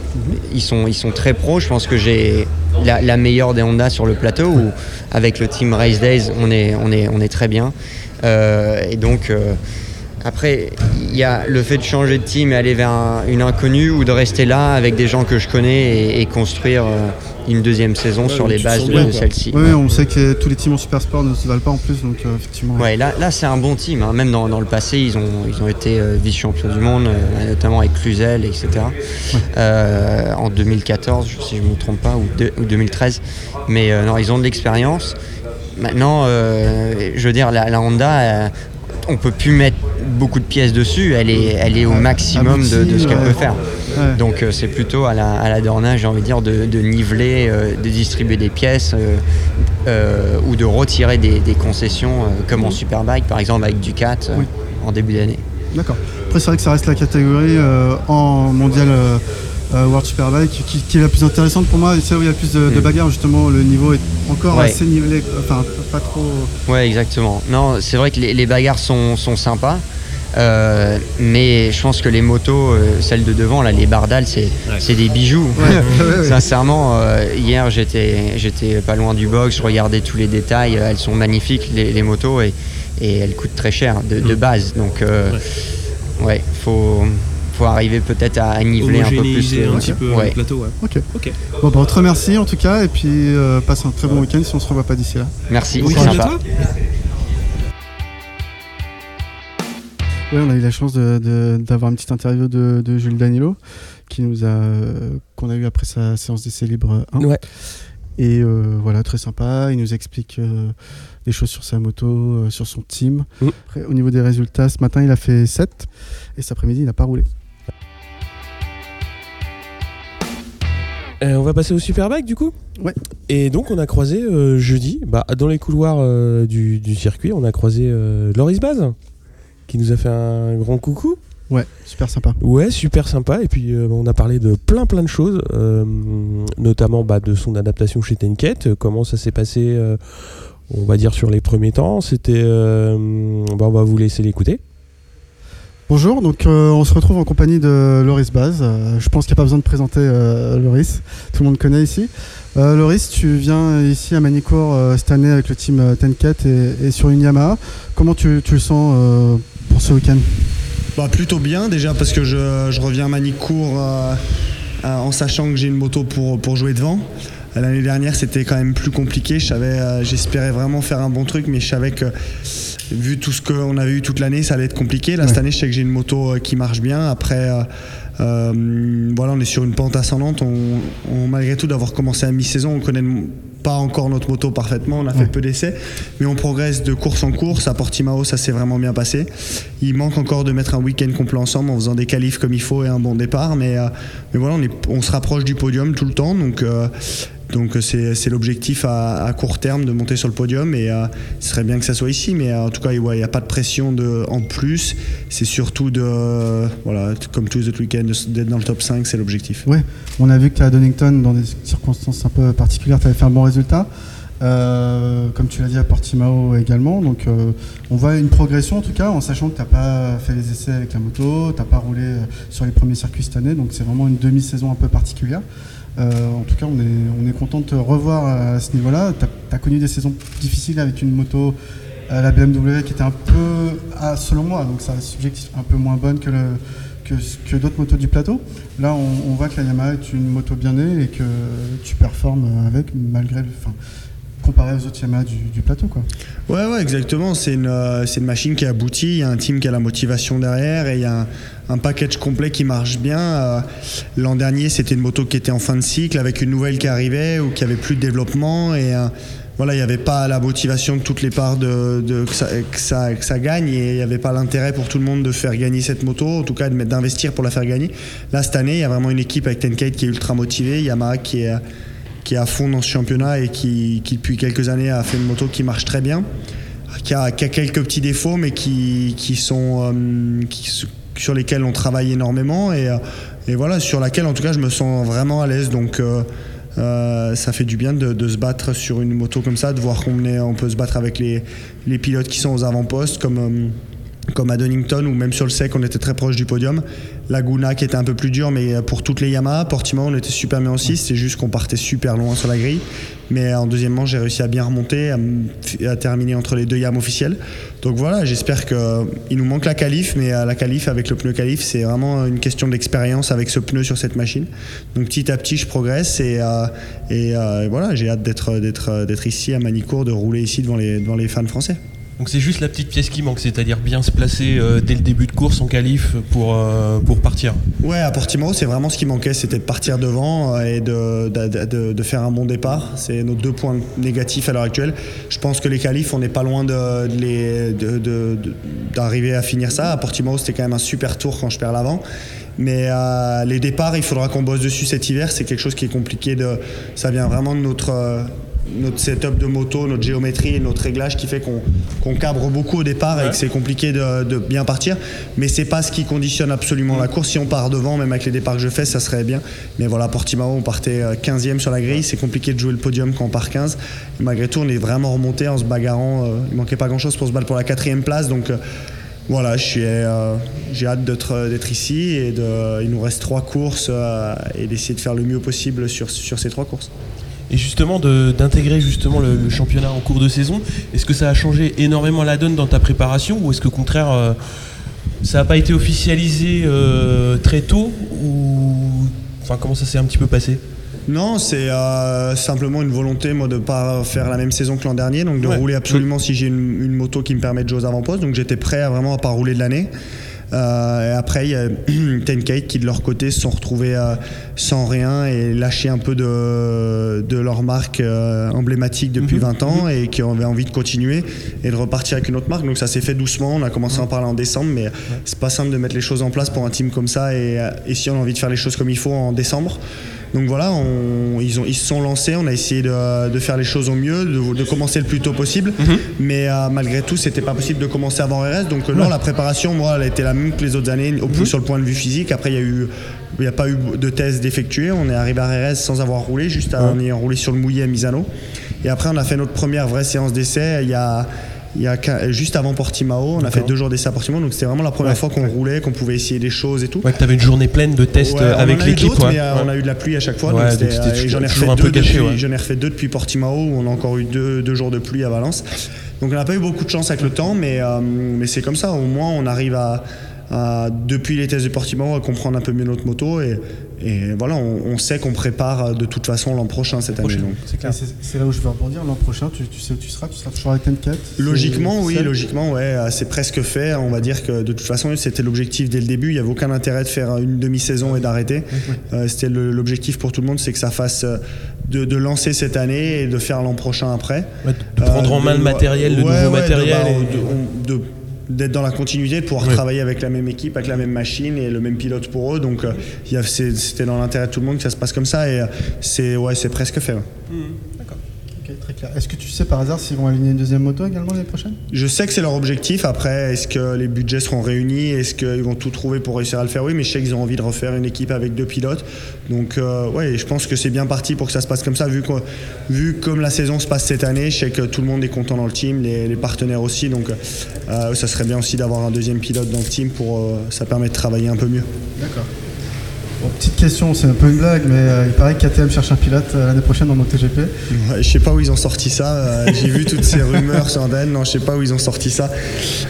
Ils sont, ils sont très pros, je pense que j'ai la, la meilleure des Honda sur le plateau, où avec le team Race Days, on est, on est, on est très bien. Et donc... après, il y a le fait de changer de team et aller vers un- une inconnue ou de rester là avec des gens que je connais et, et construire euh, une deuxième saison Ouais, sur les bases de, celle-ci. Oui, on sait que tous les teams en Super Sport ne se valent pas en plus, donc euh, effectivement. Ouais, là, là c'est un bon team. hein. Même dans, dans le passé, ils ont, ils ont été euh, vice-champions du monde, euh, notamment avec Cluzel, etc. Euh, en 2014, si je ne me trompe pas, ou, deux- ou 2013. Mais euh, non, ils ont de l'expérience. Maintenant, euh, je veux dire, la, la Honda, euh, on peut plus mettre beaucoup de pièces dessus. Elle est, elle est au maximum de, de ce qu'elle peut faire. Ouais. Donc euh, c'est plutôt à la, à la Dorna, j'ai envie de dire, de, de niveler, euh, de distribuer des pièces euh, ou de retirer des, des concessions, comme en Superbike par exemple avec Ducat Oui. en début d'année. D'accord. Après, c'est vrai que ça reste la catégorie euh, en mondial euh, World Superbike qui, qui est la plus intéressante pour moi. Et c'est là où il y a plus de, de Mm. bagarres, justement. Le niveau est encore Ouais. assez nivelé, enfin, pas trop. Ouais, exactement. Non, c'est vrai que les, les bagarres sont, sont sympas. Euh, mais je pense que les motos, euh, celles de devant, là, les Bardal, c'est c'est des bijoux. Ouais, ouais, ouais. Sincèrement, euh, hier j'étais j'étais pas loin du box, je regardais tous les détails, elles sont magnifiques les, les motos et, et elles coûtent très cher de, de base. Donc euh, ouais, faut, faut arriver peut-être à niveler un peu plus. euh, un petit peu ouais. le plateau. Ouais. Ok. Ok. Bon, bah, on te remercie en tout cas, et puis euh, passe un très bon week-end si on se revoit pas d'ici là. Merci, Bon c'est sympa. Oui, on a eu la chance d'avoir une petite interview de, de Jules Danilo qui nous a euh, qu'on a eu après sa séance d'essai libre 1. Ouais. Et euh, voilà, très sympa. Il nous explique euh, des choses sur sa moto, euh, sur son team. Mm. Après, au niveau des résultats, ce matin, il a fait 7 et cet après-midi, il n'a pas roulé. On va passer au Superbike du coup? Ouais. Et donc on a croisé jeudi, bah, dans les couloirs du, du circuit, on a croisé Loris Baz, qui nous a fait un grand coucou. Ouais, super sympa. Ouais, super sympa. Et puis euh, on a parlé de plein plein de choses, euh, notamment bah, de son adaptation chez Tenket, euh, comment ça s'est passé, euh, on va dire sur les premiers temps. C'était, bah, on va vous laisser l'écouter. Bonjour, donc on se retrouve en compagnie de Loris Baz. Je pense qu'il n'y a pas besoin de présenter Loris, tout le monde connaît ici. Loris, tu viens ici à Manicourt cette année avec le team Tenket et, et sur une Yamaha. Comment tu, tu le sens pour ce week-end Bah, plutôt bien déjà parce que je, je reviens à Manicourt euh, euh, en sachant que j'ai une moto pour, pour jouer devant. L'année dernière c'était quand même plus compliqué. Je euh, j'espérais vraiment faire un bon truc, mais je savais que vu tout ce qu'on avait eu toute l'année, ça allait être compliqué. Là cette Ouais. année, je sais que j'ai une moto qui marche bien. Après, euh, euh, voilà, on est sur une pente ascendante. On, on- malgré tout d'avoir commencé à mi-saison, on connaît pas encore notre moto parfaitement. On a fait Ouais. peu d'essais, mais on progresse de course en course. À Portimao, ça s'est vraiment bien passé. Il manque encore de mettre un week-end complet ensemble en faisant des qualifs comme il faut et un bon départ. Mais, euh, mais voilà, on, est, on se rapproche du podium tout le temps. Donc, euh, donc euh, c'est l'objectif à, court terme de monter sur le podium. Et euh, ce serait bien que ça soit ici. Mais euh, en tout cas, ouais, il n'y a pas de pression en plus. C'est surtout de, euh, voilà, comme tous les autres week-ends, d'être dans le top 5, c'est l'objectif. On a vu que à Donington, dans des circonstances un peu particulières, tu avais fait un bon résultat. Comme tu l'as dit à Portimao également. Donc on voit une progression en tout cas, en sachant que tu n'as pas fait les essais avec la moto, tu n'as pas roulé sur les premiers circuits cette année. Donc c'est vraiment une demi-saison un peu particulière. Euh, en tout cas, on est, on est content de te revoir à ce niveau-là. Tu as, connu des saisons difficiles avec une moto à la BMW qui était un peu, ah, selon moi, donc ça subjectif, un peu moins bonne que, que, d'autres motos du plateau. Là, on, voit que la Yamaha est une moto bien née et que tu performes avec, malgré le. Comparé aux autres Yamaha du, plateau, quoi. Ouais, ouais, exactement. C'est une, euh, une machine qui aboutit. Il y a un team qui a la motivation derrière et il y a un, package complet qui marche bien. Euh, L'an dernier, c'était une moto qui était en fin de cycle avec une nouvelle qui arrivait ou qui avait plus de développement et euh, voilà, il n'y avait pas la motivation de toutes les parts de, que, ça, que, ça, que ça gagne et il n'y avait pas l'intérêt pour tout le monde de faire gagner cette moto, en tout cas d'investir pour la faire gagner. Là, cette année, il y a vraiment une équipe avec Tenkate qui est ultra motivée, Yamaha qui est, qui est à fond dans ce championnat et qui, depuis quelques années a fait une moto qui marche très bien, qui a, quelques petits défauts mais qui, sont euh, sur lesquels on travaille énormément et, euh, et voilà sur laquelle en tout cas je me sens vraiment à l'aise donc euh, ça fait du bien de, se battre sur une moto comme ça, de voir qu'on peut se battre avec les, pilotes qui sont aux avant-postes comme, comme à Donington ou même sur le sec on était très proche du podium. Laguna qui était un peu plus dur mais pour toutes les Yamaha, Portimao on était super bien aussi, c'est juste qu'on partait super loin sur la grille. Mais en deuxième manche j'ai réussi à bien remonter, à, terminer entre les deux Yam officiels. Donc voilà, j'espère qu'il nous manque la qualif, mais à la qualif avec le pneu qualif c'est vraiment une question d'expérience avec ce pneu sur cette machine. Donc petit à petit je progresse et, euh, euh, voilà j'ai hâte d'être ici à Manicourt, de rouler ici devant les fans français. Donc c'est juste la petite pièce qui manque, c'est-à-dire bien se placer euh, dès le début de course en qualif pour, euh, pour partir. Ouais, à Portimao, c'est vraiment ce qui manquait, c'était de partir devant euh, et de, de, faire un bon départ. C'est nos deux points négatifs à l'heure actuelle. Je pense que les qualifs, on n'est pas loin d'arriver à finir ça. À Portimao, c'était quand même un super tour quand je perds l'avant. Mais les départs, il faudra qu'on bosse dessus cet hiver. C'est quelque chose qui est compliqué. De, ça vient vraiment de notre, notre setup de moto, notre géométrie et notre réglage qui fait qu'on cabre beaucoup au départ et que c'est compliqué de, de bien partir. Mais c'est pas ce qui conditionne absolument la course. Si on part devant, même avec les départs que je fais, ça serait bien. Mais voilà, Portimao, on partait euh, 15e sur la grille. C'est compliqué de jouer le podium quand on part 15. Et malgré tout, on est vraiment remonté en se bagarrant. euh, il manquait pas grand chose pour se battre pour la quatrième place. Donc euh, voilà, suis, euh, j'ai hâte d'être, d'être ici et de, il nous reste trois courses euh, et d'essayer de faire le mieux possible sur, sur ces trois courses. Et justement d'intégrer justement le, le championnat en cours de saison, est-ce que ça a changé énormément la donne dans ta préparation ou est-ce que au contraire euh, ça n'a pas été officialisé euh, très tôt ou enfin comment ça s'est un petit peu passé? Non, c'est euh, simplement une volonté moi, de ne pas faire la même saison que l'an dernier, donc de Ouais. rouler absolument si j'ai une, une moto qui me permet de jouer aux avant-postes. Donc j'étais prêt à vraiment à pas rouler de l'année. Euh, et après, il y a Tenkate qui, de leur côté, se sont retrouvés euh, sans rien et lâché un peu de, de leur marque euh, emblématique depuis 20 ans et qui avaient envie de continuer et de repartir avec une autre marque. Donc ça s'est fait doucement. On a commencé à en parler en décembre, mais c'est pas simple de mettre les choses en place pour un team comme ça. Et, euh, et si on a envie de faire les choses comme il faut en décembre. Donc voilà, on- ils, ont, ils se sont lancés, on a essayé de, de faire les choses au mieux, de, de commencer le plus tôt possible, mais euh, malgré tout, c'était pas possible de commencer avant RS. Donc euh, non, la préparation, moi, elle a été la même que les autres années, au plus sur le point de vue physique. Après, il y a eu, il n'y a pas eu de tests d'effectuer. On est arrivé à RS sans avoir roulé, juste en ayant roulé sur le mouillé à Misano. Et après, on a fait notre première vraie séance d'essai. Il y a il y a juste avant Portimao, on a fait deux jours d'essai à Portimao, donc c'était vraiment la première Ouais. fois qu'on roulait, qu'on pouvait essayer des choses et tout. Ouais, que t'avais une journée pleine de tests Ouais, on avec l'équipe. euh, on Ouais. a eu de la pluie à chaque fois. Donc euh, j'en ai refait un peu deux gâché, depuis, j'en ai refait deux depuis Portimao où on a encore eu deux, deux jours de pluie à Valence. Donc on n'a pas eu beaucoup de chance avec le temps, mais, euh, mais c'est comme ça. Au moins on arrive à, à, depuis les tests de Portimao à comprendre un peu mieux notre moto et, et voilà, on, on sait qu'on prépare de toute façon l'an prochain cette année. C'est là où je veux rebondir. L'an prochain, tu, tu sais où tu seras Tu seras toujours avec Tenkat Logiquement, oui, C'est- logiquement, ouais, euh, c'est presque fait. On va dire que de toute façon, c'était l'objectif dès le début. Il n'y avait aucun intérêt de faire une demi-saison et d'arrêter. Euh, c'était l'objectif pour tout le monde, c'est que ça fasse euh, de, de lancer cette année et de faire l'an prochain après. Ouais, de prendre en main le matériel, le Euh, ouais, nouveau de- matériel. bah, et- de- on- de- d'être dans la continuité, de pouvoir Ouais. travailler avec la même équipe, avec la même machine et le même pilote pour eux. Donc, euh, il y a- c'est- c'était dans l'intérêt de tout le monde que ça se passe comme ça et euh, c'est ouais, c'est presque fait. ouais. Très clair. Est-ce que tu sais par hasard s'ils vont aligner une deuxième moto également l'année prochaine? Je sais que c'est leur objectif. Après, est-ce que les budgets seront réunis? Est-ce qu'ils vont tout trouver pour réussir à le faire? Oui, mais je sais qu'ils ont envie de refaire une équipe avec deux pilotes. Donc, euh, ouais, je pense que c'est bien parti pour que ça se passe comme ça. Vu, que- vu comme la saison se passe cette année, je sais que tout le monde est content dans le team, les, les partenaires aussi. Donc, euh, ça serait bien aussi d'avoir un deuxième pilote dans le team pour euh, ça permet de travailler un peu mieux. D'accord. Bon, petite question, c'est un peu une blague, mais euh, il paraît que KTM cherche un pilote euh, l'année prochaine dans MotoGP. Ouais, je sais pas où ils ont sorti ça. euh, J'ai vu toutes ces rumeurs sur Internet. Non, je sais pas où ils ont sorti ça.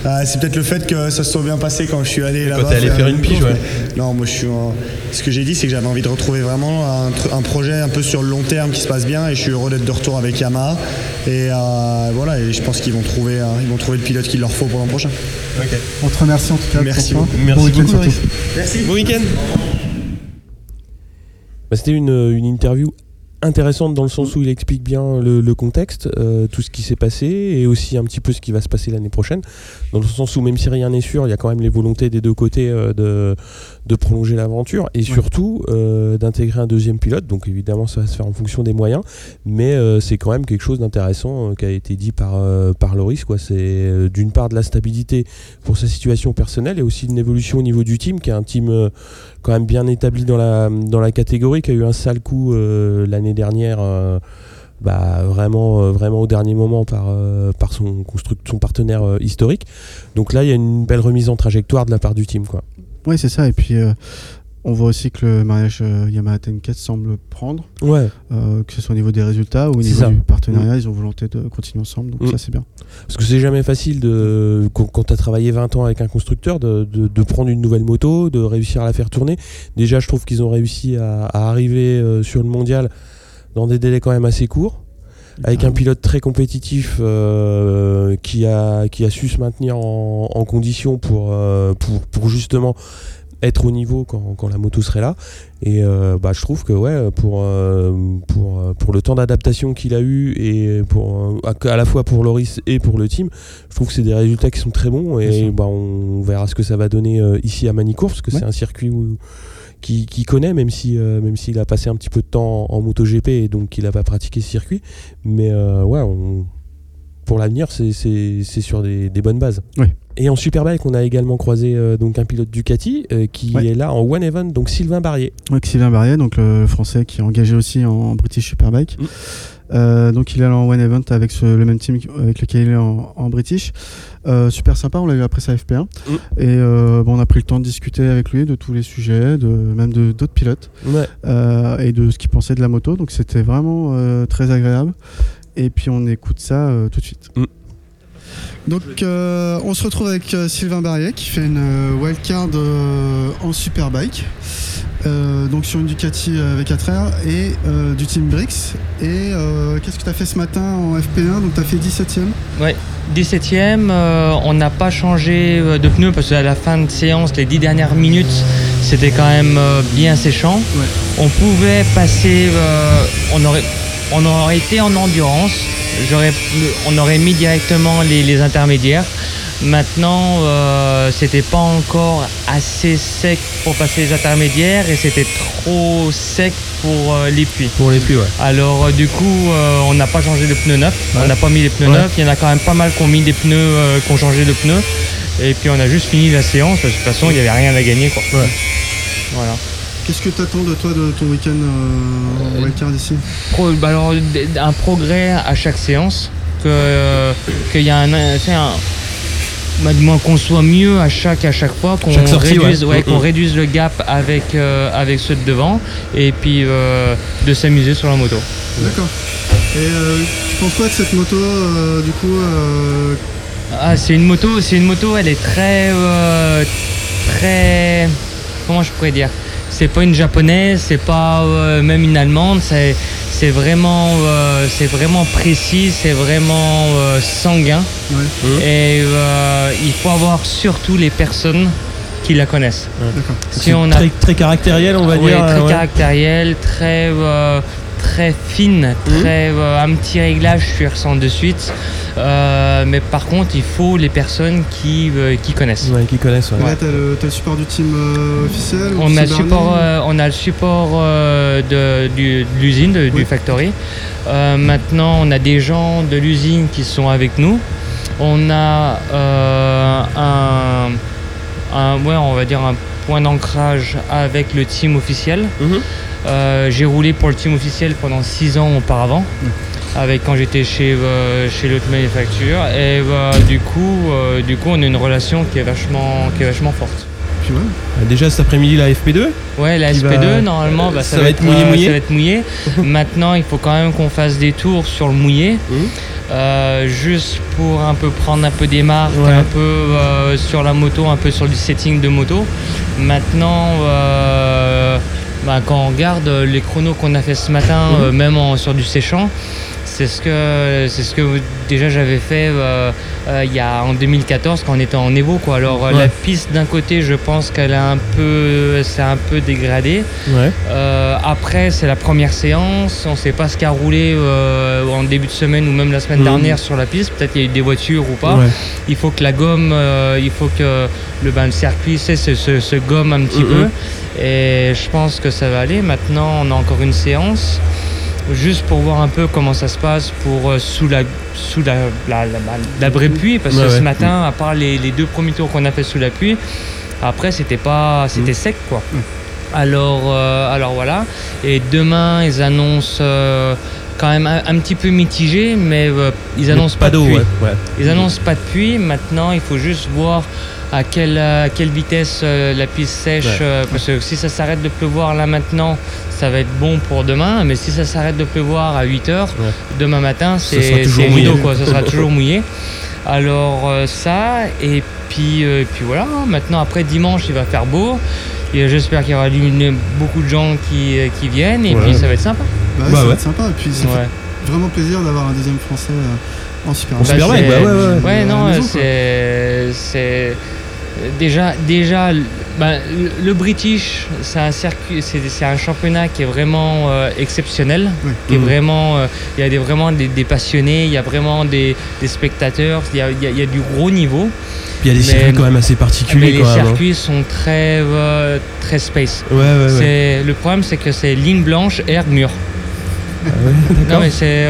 Euh, c'est peut-être le fait que ça se soit bien passé quand je suis allé là-bas. t'es allé faire une pige, ouais. Non, moi je suis. en- Ce que j'ai dit, c'est que j'avais envie de retrouver vraiment un, projet un peu sur le long terme qui se passe bien, et je suis heureux d'être de retour avec Yamaha. Et euh, voilà, et je pense qu'ils vont trouver, euh, ils vont trouver le pilote qu'il leur faut pour l'an prochain. On te remercie en tout cas. Merci pour temps. Merci Bon week-end beaucoup. Merci. Bon week-end Bah, C'était une, une interview intéressante dans le sens où il explique bien le, le contexte, euh, tout ce qui s'est passé et aussi un petit peu ce qui va se passer l'année prochaine. Dans le sens où même si rien n'est sûr, il y a quand même les volontés des deux côtés euh, de, de prolonger l'aventure et surtout euh, d'intégrer un deuxième pilote. Donc évidemment ça va se faire en fonction des moyens, mais euh, c'est quand même quelque chose d'intéressant euh, qui a été dit par, euh, par Loris. quoi. C'est euh, d'une part de la stabilité pour sa situation personnelle et aussi une évolution au niveau du team qui est un team euh, quand même bien établi dans la, dans la catégorie, qui a eu un sale coup euh, l'année dernière, euh, bah, vraiment, euh, vraiment au dernier moment par, par son, son partenaire historique. Donc là, il y a une belle remise en trajectoire de la part du team. Quoi. Oui, c'est ça. Et puis, on voit aussi que le mariage euh, Yamaha Tenkat semble prendre, Ouais. euh, que ce soit au niveau des résultats ou au niveau ça. du partenariat. Ils ont volonté de continuer ensemble, donc Mm. ça, c'est bien. Parce que c'est jamais facile de, quand, tu as travaillé 20 ans avec un constructeur de, de- de prendre une nouvelle moto, de réussir à la faire tourner. Déjà, je trouve qu'ils ont réussi à, à arriver euh, sur le mondial dans des délais quand même assez courts. Avec un pilote très compétitif qui, a, qui a su se maintenir en, en condition pour, pour, pour justement être au niveau quand, quand la moto serait là. Et euh, bah, je trouve que ouais, pour, euh, pour, euh, pour le temps d'adaptation qu'il a eu et pour, à, à la fois pour Loris et pour le team, je trouve que c'est des résultats qui sont très bons et bah, on verra ce que ça va donner ici à Manicourt parce que Ouais. c'est un circuit où, qui, qui connaît même si euh, même s'il a passé un petit peu de temps en, en MotoGP et donc qu'il n'a pas pratiqué ce circuit mais euh, ouais on- pour l'avenir c'est sur des, des bonnes bases Oui. Et en Superbike on a également croisé euh, donc un pilote Ducati euh, qui Ouais. est là en one event donc Sylvain Barrier Donc Sylvain Barrier, donc le, le français qui est engagé aussi en British Superbike. Mm. Euh, donc il est allé en One Event avec ce- le même team avec lequel il est en, en British. Euh, super sympa, on l'a eu après sa FP1. Mm. Et euh, bon, on a pris le temps de discuter avec lui de tous les sujets, de, même de d'autres pilotes, ouais euh, et de ce qu'il pensait de la moto. Donc c'était vraiment euh, très agréable. Et puis on écoute ça euh, tout de suite. Mm. Donc euh, on se retrouve avec euh, Sylvain Barrier qui fait une euh, wildcard en Superbike. Euh, donc sur une Ducati avec 4 r et euh, du Team Brix. Et euh, qu'est-ce que tu as fait ce matin en FP1 Donc tu as fait 17ème Ouais, 17ème, euh, on n'a pas changé euh, de pneus parce qu'à la fin de séance, les 10 dernières minutes, c'était quand même euh, bien séchant. On pouvait passer, euh, on, aurait, on aurait été en endurance, J'aurais- on aurait mis directement les, les intermédiaires. Maintenant, euh, c'était pas encore assez sec pour passer les intermédiaires et c'était trop sec pour euh, les puits. Pour les pluies, ouais. Alors euh, du coup, euh, on n'a pas changé de pneus neufs. Ouais. On n'a pas mis les pneus Ouais. neufs. Il y en a quand même pas mal qui ont mis des pneus, euh, qui ont changé de pneus. Et puis on a juste fini la séance parce que de toute façon, il n'y avait rien à gagner. Quoi. Voilà. Qu'est-ce que tu attends de toi de ton week-end euh, en wildcard ici? Pro- bah alors, un progrès à chaque séance, que euh, qu'il y a un, bah, moins qu'on soit mieux à chaque à chaque fois, qu'on Chaque sortie, réduise, ouais. ouais, qu'on Mm, mm. réduise le gap avec euh, avec ceux de devant, et puis euh, de s'amuser sur la moto. D'accord. Et euh, tu penses quoi de cette moto euh, du coup euh, Ah, c'est une moto, c'est une moto, elle est très, euh, très, comment je pourrais dire? C'est pas une japonaise, c'est pas euh, même une allemande, c'est, c'est vraiment, euh, c'est vraiment précis, c'est vraiment euh, sanguin. Et euh, il faut avoir surtout les personnes qui la connaissent. Si on a très, très caractériel, on va oui, dire. très ouais. caractériel, très, euh, très fine, très, euh, un petit réglage, je ressens de suite. Euh, mais par contre, il faut les personnes qui, euh, qui connaissent. Ouais, qui connaissent. ouais. Là, t'as le, t'as le support du team euh, officiel On a, le Cybernet support, euh, on a le support euh, de, du- de l'usine, de- du factory. Euh, maintenant, on a des gens de l'usine qui sont avec nous. On a euh, un, un- ouais, on va dire un point d'ancrage avec le team officiel. Euh, J'ai roulé pour le team officiel pendant six ans auparavant. Avec quand j'étais chez, euh, chez l'autre manufacture et euh, du coup euh, du coup on a une relation qui est vachement qui est vachement forte. Puis. Euh, Déjà cet après-midi, la FP2 Ouais, la Qui SP2, va- normalement, bah, ça, ça va être mouillé, mouillé ça va être mouillé. Maintenant, il faut quand même qu'on fasse des tours sur le mouillé, euh, juste pour un peu prendre un peu des marques, Ouais. un peu euh, sur la moto, un peu sur du setting de moto. Maintenant, euh, bah, quand on regarde les chronos qu'on a fait ce matin, Mhm. même en- sur du séchant, c'est ce que c'est ce que déjà j'avais fait euh, euh, il y a en 2014 quand on était en Evo quoi. Alors euh, Ouais. la piste d'un côté, je pense qu'elle a un peu c'est un peu dégradé. Ouais. Euh, après, c'est la première séance. On ne sait pas ce qu'a roulé en début de semaine ou même la semaine Mhm. dernière sur la piste. Peut-être qu'il y a eu des voitures ou pas. Ouais. Il faut que la gomme, il faut que le, circuit se- se gomme un petit Mhm. peu. Et je pense que ça va aller. Maintenant, on a encore une séance. Juste pour voir un peu comment ça se passe pour euh, sous la sous la, la, la, pluie parce que Ouais, ce matin à part les, les deux premiers tours qu'on a fait sous la pluie après c'était pas c'était sec quoi alors, euh, alors voilà. Et demain, ils annoncent euh, quand même un, un petit peu mitigé, mais ils Mais annoncent pas pas, de d'eau, ouais. Ils annoncent pas de pluie. Maintenant, il faut juste voir à quelle, à quelle vitesse euh, la piste sèche. Ouais. euh, parce que si ça s'arrête de pleuvoir là maintenant, ça va être bon pour demain. Mais si ça s'arrête de pleuvoir à 8 heures, Ouais. demain matin, Ça sera c'est toujours c'est mouillé. rideau, quoi. Ça sera toujours mouillé. Alors euh, ça, et puis, euh, puis voilà. Maintenant, après dimanche, il va faire beau. Et j'espère qu'il y aura beaucoup de gens qui, euh, qui viennent. Et Ouais. puis ça va être sympa. Bah, Bah ça va être sympa. Et puis ça Ouais. fait vraiment plaisir d'avoir un deuxième français euh, en super En Superbike, bah ouais, ouais. Ouais, non, c'est. Déjà, déjà bah, le, British, c'est un circuit, c'est un championnat qui est vraiment euh, exceptionnel. Ouais. Qui est Mhm. vraiment, euh, il y a des, vraiment des, des passionnés, il y a vraiment des, des spectateurs, il y a, il y a- il y a du gros niveau. Puis il y a des Mais- circuits quand même assez Mais particuliers les même. hein. circuits sont très, euh, très space. Ouais, ouais, ouais. Le problème, c'est que c'est ligne blanche, air, mur. Ah Non mais c'est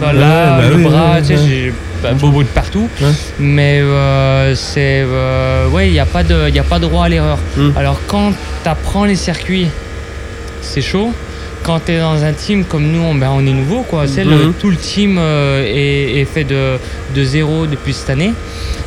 là bah le oui, bras ouais, tu sais j'ai bah, bobo de partout. Mais euh, c'est euh, ouais il y a pas de y a pas de droit à l'erreur. Mm. alors quand tu apprends les circuits c'est chaud quand tu es dans un team comme nous on, ben, on est nouveau quoi c'est le- Mhm. tout le team euh, est, est fait de, de zéro depuis cette année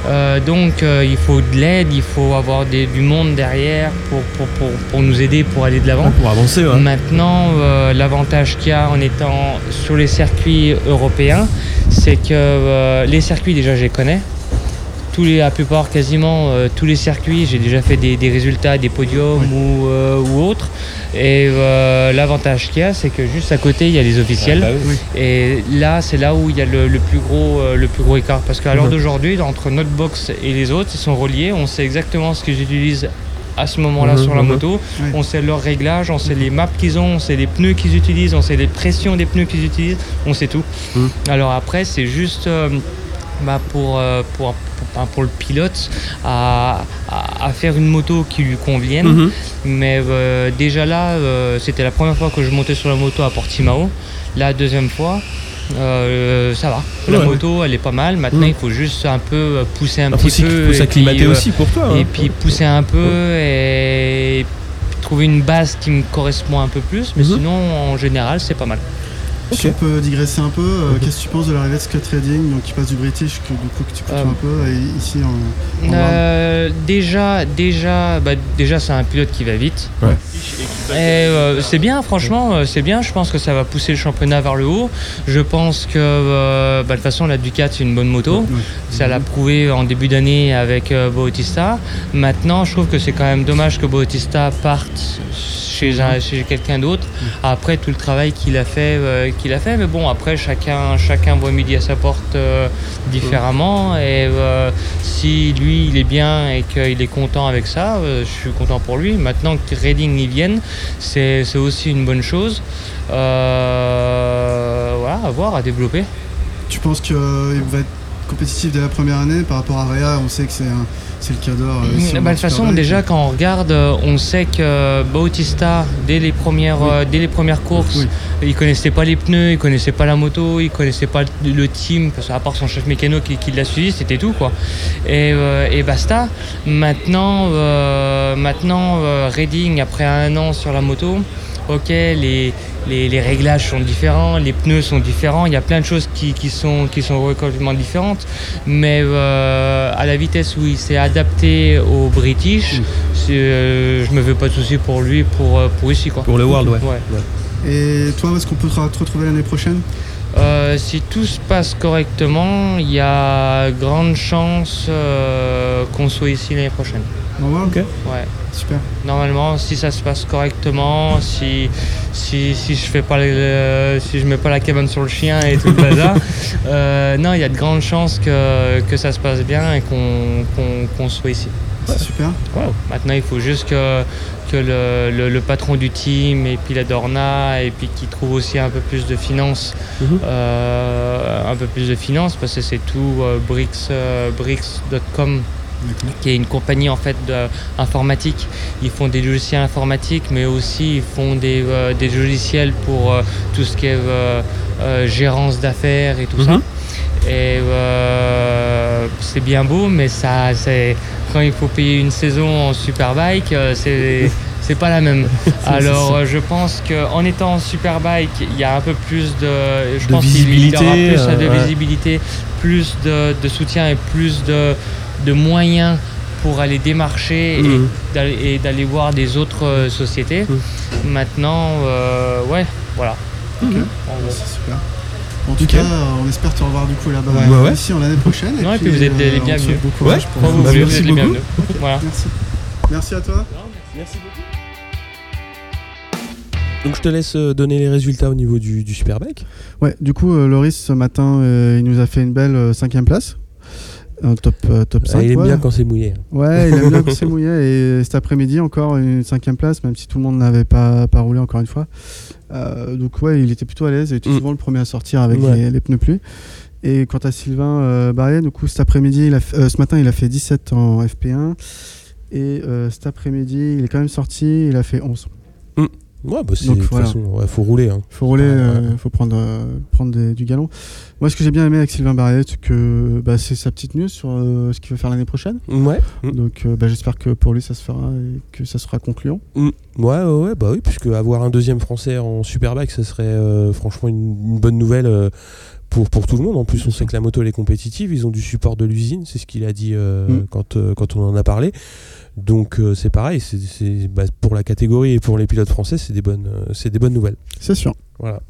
Euh, donc euh, il faut de l'aide il faut avoir des- du monde derrière pour, pour, pour, pour nous aider pour aller de l'avant Pour avancer, ouais. Maintenant, l'avantage qu'il y a en étant sur les circuits européens, c'est que les circuits, déjà, je les connais. Tous les, la plupart, quasiment euh, tous les circuits, j'ai déjà fait des, des résultats, des podiums ou, euh, ou autres. Et euh, l'avantage qu'il y a, c'est que juste à côté, il y a les officiels. Ah, bah oui. Et là, c'est là où il y a le, le plus, gros, euh, le plus gros écart. Parce qu'à l'heure Mhm. d'aujourd'hui, entre notre box et les autres, ils sont reliés. On sait exactement ce qu'ils utilisent à ce moment-là Mhm, sur la mhm. moto. Oui. On sait leur réglage, on sait les maps qu'ils ont, on sait les pneus qu'ils utilisent, on sait les pressions des pneus qu'ils utilisent, on sait tout. Mhm. Alors après, c'est juste euh, bah, pour, euh, pour, pour, pour le pilote à, à- à faire une moto qui lui convienne. Mhm. Mais euh, déjà là, euh, c'était la première fois que je montais sur la moto à Portimao. La deuxième fois, euh, ça va. La Ouais. moto, elle est pas mal. Maintenant, Mhm. il faut juste un peu pousser un petit peu. faut et s'acclimater puis, aussi pour toi. et puis pousser un peu et trouver une base qui me correspond un peu plus. Mais Mhm. sinon, en général, c'est pas mal. Si on peut digresser un peu, euh, qu'est-ce que tu penses de l'arrivée de Scott Redding, donc qui passe du British, que, du coup que tu coûtes Euh, un peu, et ici en, en Euh, déjà, déjà, bah, déjà, c'est un pilote qui va vite. Ouais. Et euh, c'est bien, franchement, euh, c'est bien. Je pense que ça va pousser le championnat vers le haut. Je pense que euh, bah, de toute façon, la Ducat c'est une bonne moto. Ouais. Ça l'a prouvé en début d'année avec euh, Bautista. Maintenant, je trouve que c'est quand même dommage que Bautista parte chez, un- chez quelqu'un d'autre. Après tout le travail qu'il a fait, euh, qu'il a fait. Mais bon, après chacun, chacun voit midi à sa porte euh, différemment. Et euh, si lui il est bien et qu'il est content avec ça, euh, je suis content pour lui. Maintenant que Reading y vienne, c'est c'est aussi une bonne chose. Voilà, à voir, à développer. Tu penses qu'il va être compétitif dès la première année par rapport à Réa On sait que c'est le cadre. euh, ici, Bah, en de toute façon, déjà quand on regarde, euh, on sait que Bautista, dès les premières, euh, dès les premières courses, Oui. il connaissait pas les pneus, il connaissait pas la moto, il connaissait pas le- team, parce qu'à part son chef mécano qui, qui l'a suivi, c'était tout quoi. Et, euh, et basta. Maintenant, euh, maintenant euh, Reading, après un an sur la moto, ok, les, les, les réglages sont différents, les pneus sont différents, il y a plein de choses qui, qui sont, qui sont complètement différentes. Mais euh, à la vitesse où il s'est adapté au British, c'est, euh, je me fais pas de soucis pour lui, pour, euh, pour ici. Quoi. Pour le World, ouais. Ouais. Et toi, où est-ce qu'on peut te retrouver l'année prochaine? Euh, si tout se passe correctement, il y a grande chance euh, qu'on soit ici l'année prochaine. World Ok. Ouais. Super. Normalement, si ça se passe correctement, si, si, si je fais pas le- si je mets pas la cabane sur le chien et tout le bazar, euh, non, il y a de grandes chances que, que ça se passe bien et qu'on soit ici. C'est super. Maintenant, il faut juste que, que le, le- le patron du team et puis la Dorna et puis qui trouve aussi un peu plus de finances, Mhm. euh, un peu plus de finances parce que c'est tout euh, bricks, euh, bricks.com D'accord. Qui est une compagnie en fait informatique. Ils font des logiciels informatiques, mais aussi ils font des, euh, des logiciels pour euh, tout ce qui est euh, gérance d'affaires et tout ça. Mhm. Et c'est bien beau, mais ça, c'est quand il faut payer une saison en superbike, c'est c'est pas la même. Alors je pense qu'en étant en superbike, il y a un peu plus de, je De pense qu'il y aura visibilité, plus de ouais. visibilité, plus de, de soutien et plus de, de moyens pour aller démarcher et Mhm. d'aller- et d'aller voir des autres euh, sociétés. Mhm. Maintenant, euh, ouais, voilà. Ok. En super. En tout cas, on espère te revoir du coup là-bas Ouais, ouais. ici en l'année prochaine. Non, et puis vous êtes les euh, bienvenus. Ouais. pour- vous Bah, voulez, merci vous êtes les beaucoup. bienvenus. Voilà. Merci. Merci à toi. Donc je te laisse euh, donner les résultats au niveau du, du Superbike. Ouais, du coup, euh, Loris, ce matin, euh, il nous a fait une belle euh, cinquième place. Un top, euh, top 5. Ah, il aime ouais. bien quand c'est mouillé. Ouais, il aime bien quand c'est mouillé. Et cet après-midi, encore une cinquième place, même si tout le monde n'avait pas, pas roulé encore une fois. Euh, donc, ouais, il était plutôt à l'aise. Il était Mm. souvent le premier à sortir avec Ouais. les, les pneus pluie. Et quant à Sylvain euh, Barrier, du coup, cet après-midi, il a fait- euh, ce matin, il a fait 17 en FP1. Et cet après-midi, il est quand même sorti, il a fait 11. Ouais, bah Donc, de toute voilà. façon, ouais, faut rouler. Hein. faut rouler, euh, ouais. faut prendre, euh, prendre des- du galon. Moi, ce que j'ai bien aimé avec Sylvain Barrier, c'est que bah, c'est sa petite news sur euh, ce qu'il veut faire l'année prochaine. Ouais. Mm. Donc, bah, j'espère que pour lui, ça se fera et que ça sera concluant. Mm. Ouais, ouais, ouais, bah oui, puisque avoir un deuxième français en Superbike, ça serait franchement une, une bonne nouvelle pour, pour tout le monde. En plus, on sait que la moto elle est compétitive, ils ont du support de l'usine, c'est ce qu'il a dit euh, Mm. quand, euh, quand on en a parlé. Donc euh, c'est pareil, c'est, bah, pour la catégorie et pour les pilotes français, c'est des bonnes, c'est des bonnes nouvelles. C'est sûr. Voilà.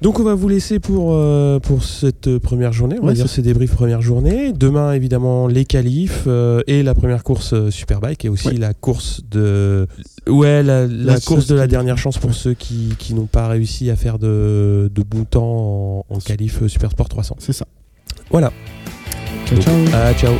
Donc on va vous laisser pour, euh, pour cette première journée, on va dire c'est- ces débriefs première journée. Demain évidemment les qualifs euh, et la première course euh, Superbike et aussi Ouais. la course de... Ouais, la, la La course de la dernière chance pour ceux qui, qui n'ont pas réussi à faire de, de bon temps en, en qualif Supersport 300. C'est ça. Voilà. Ciao, Donc, ciao. ah, ciao.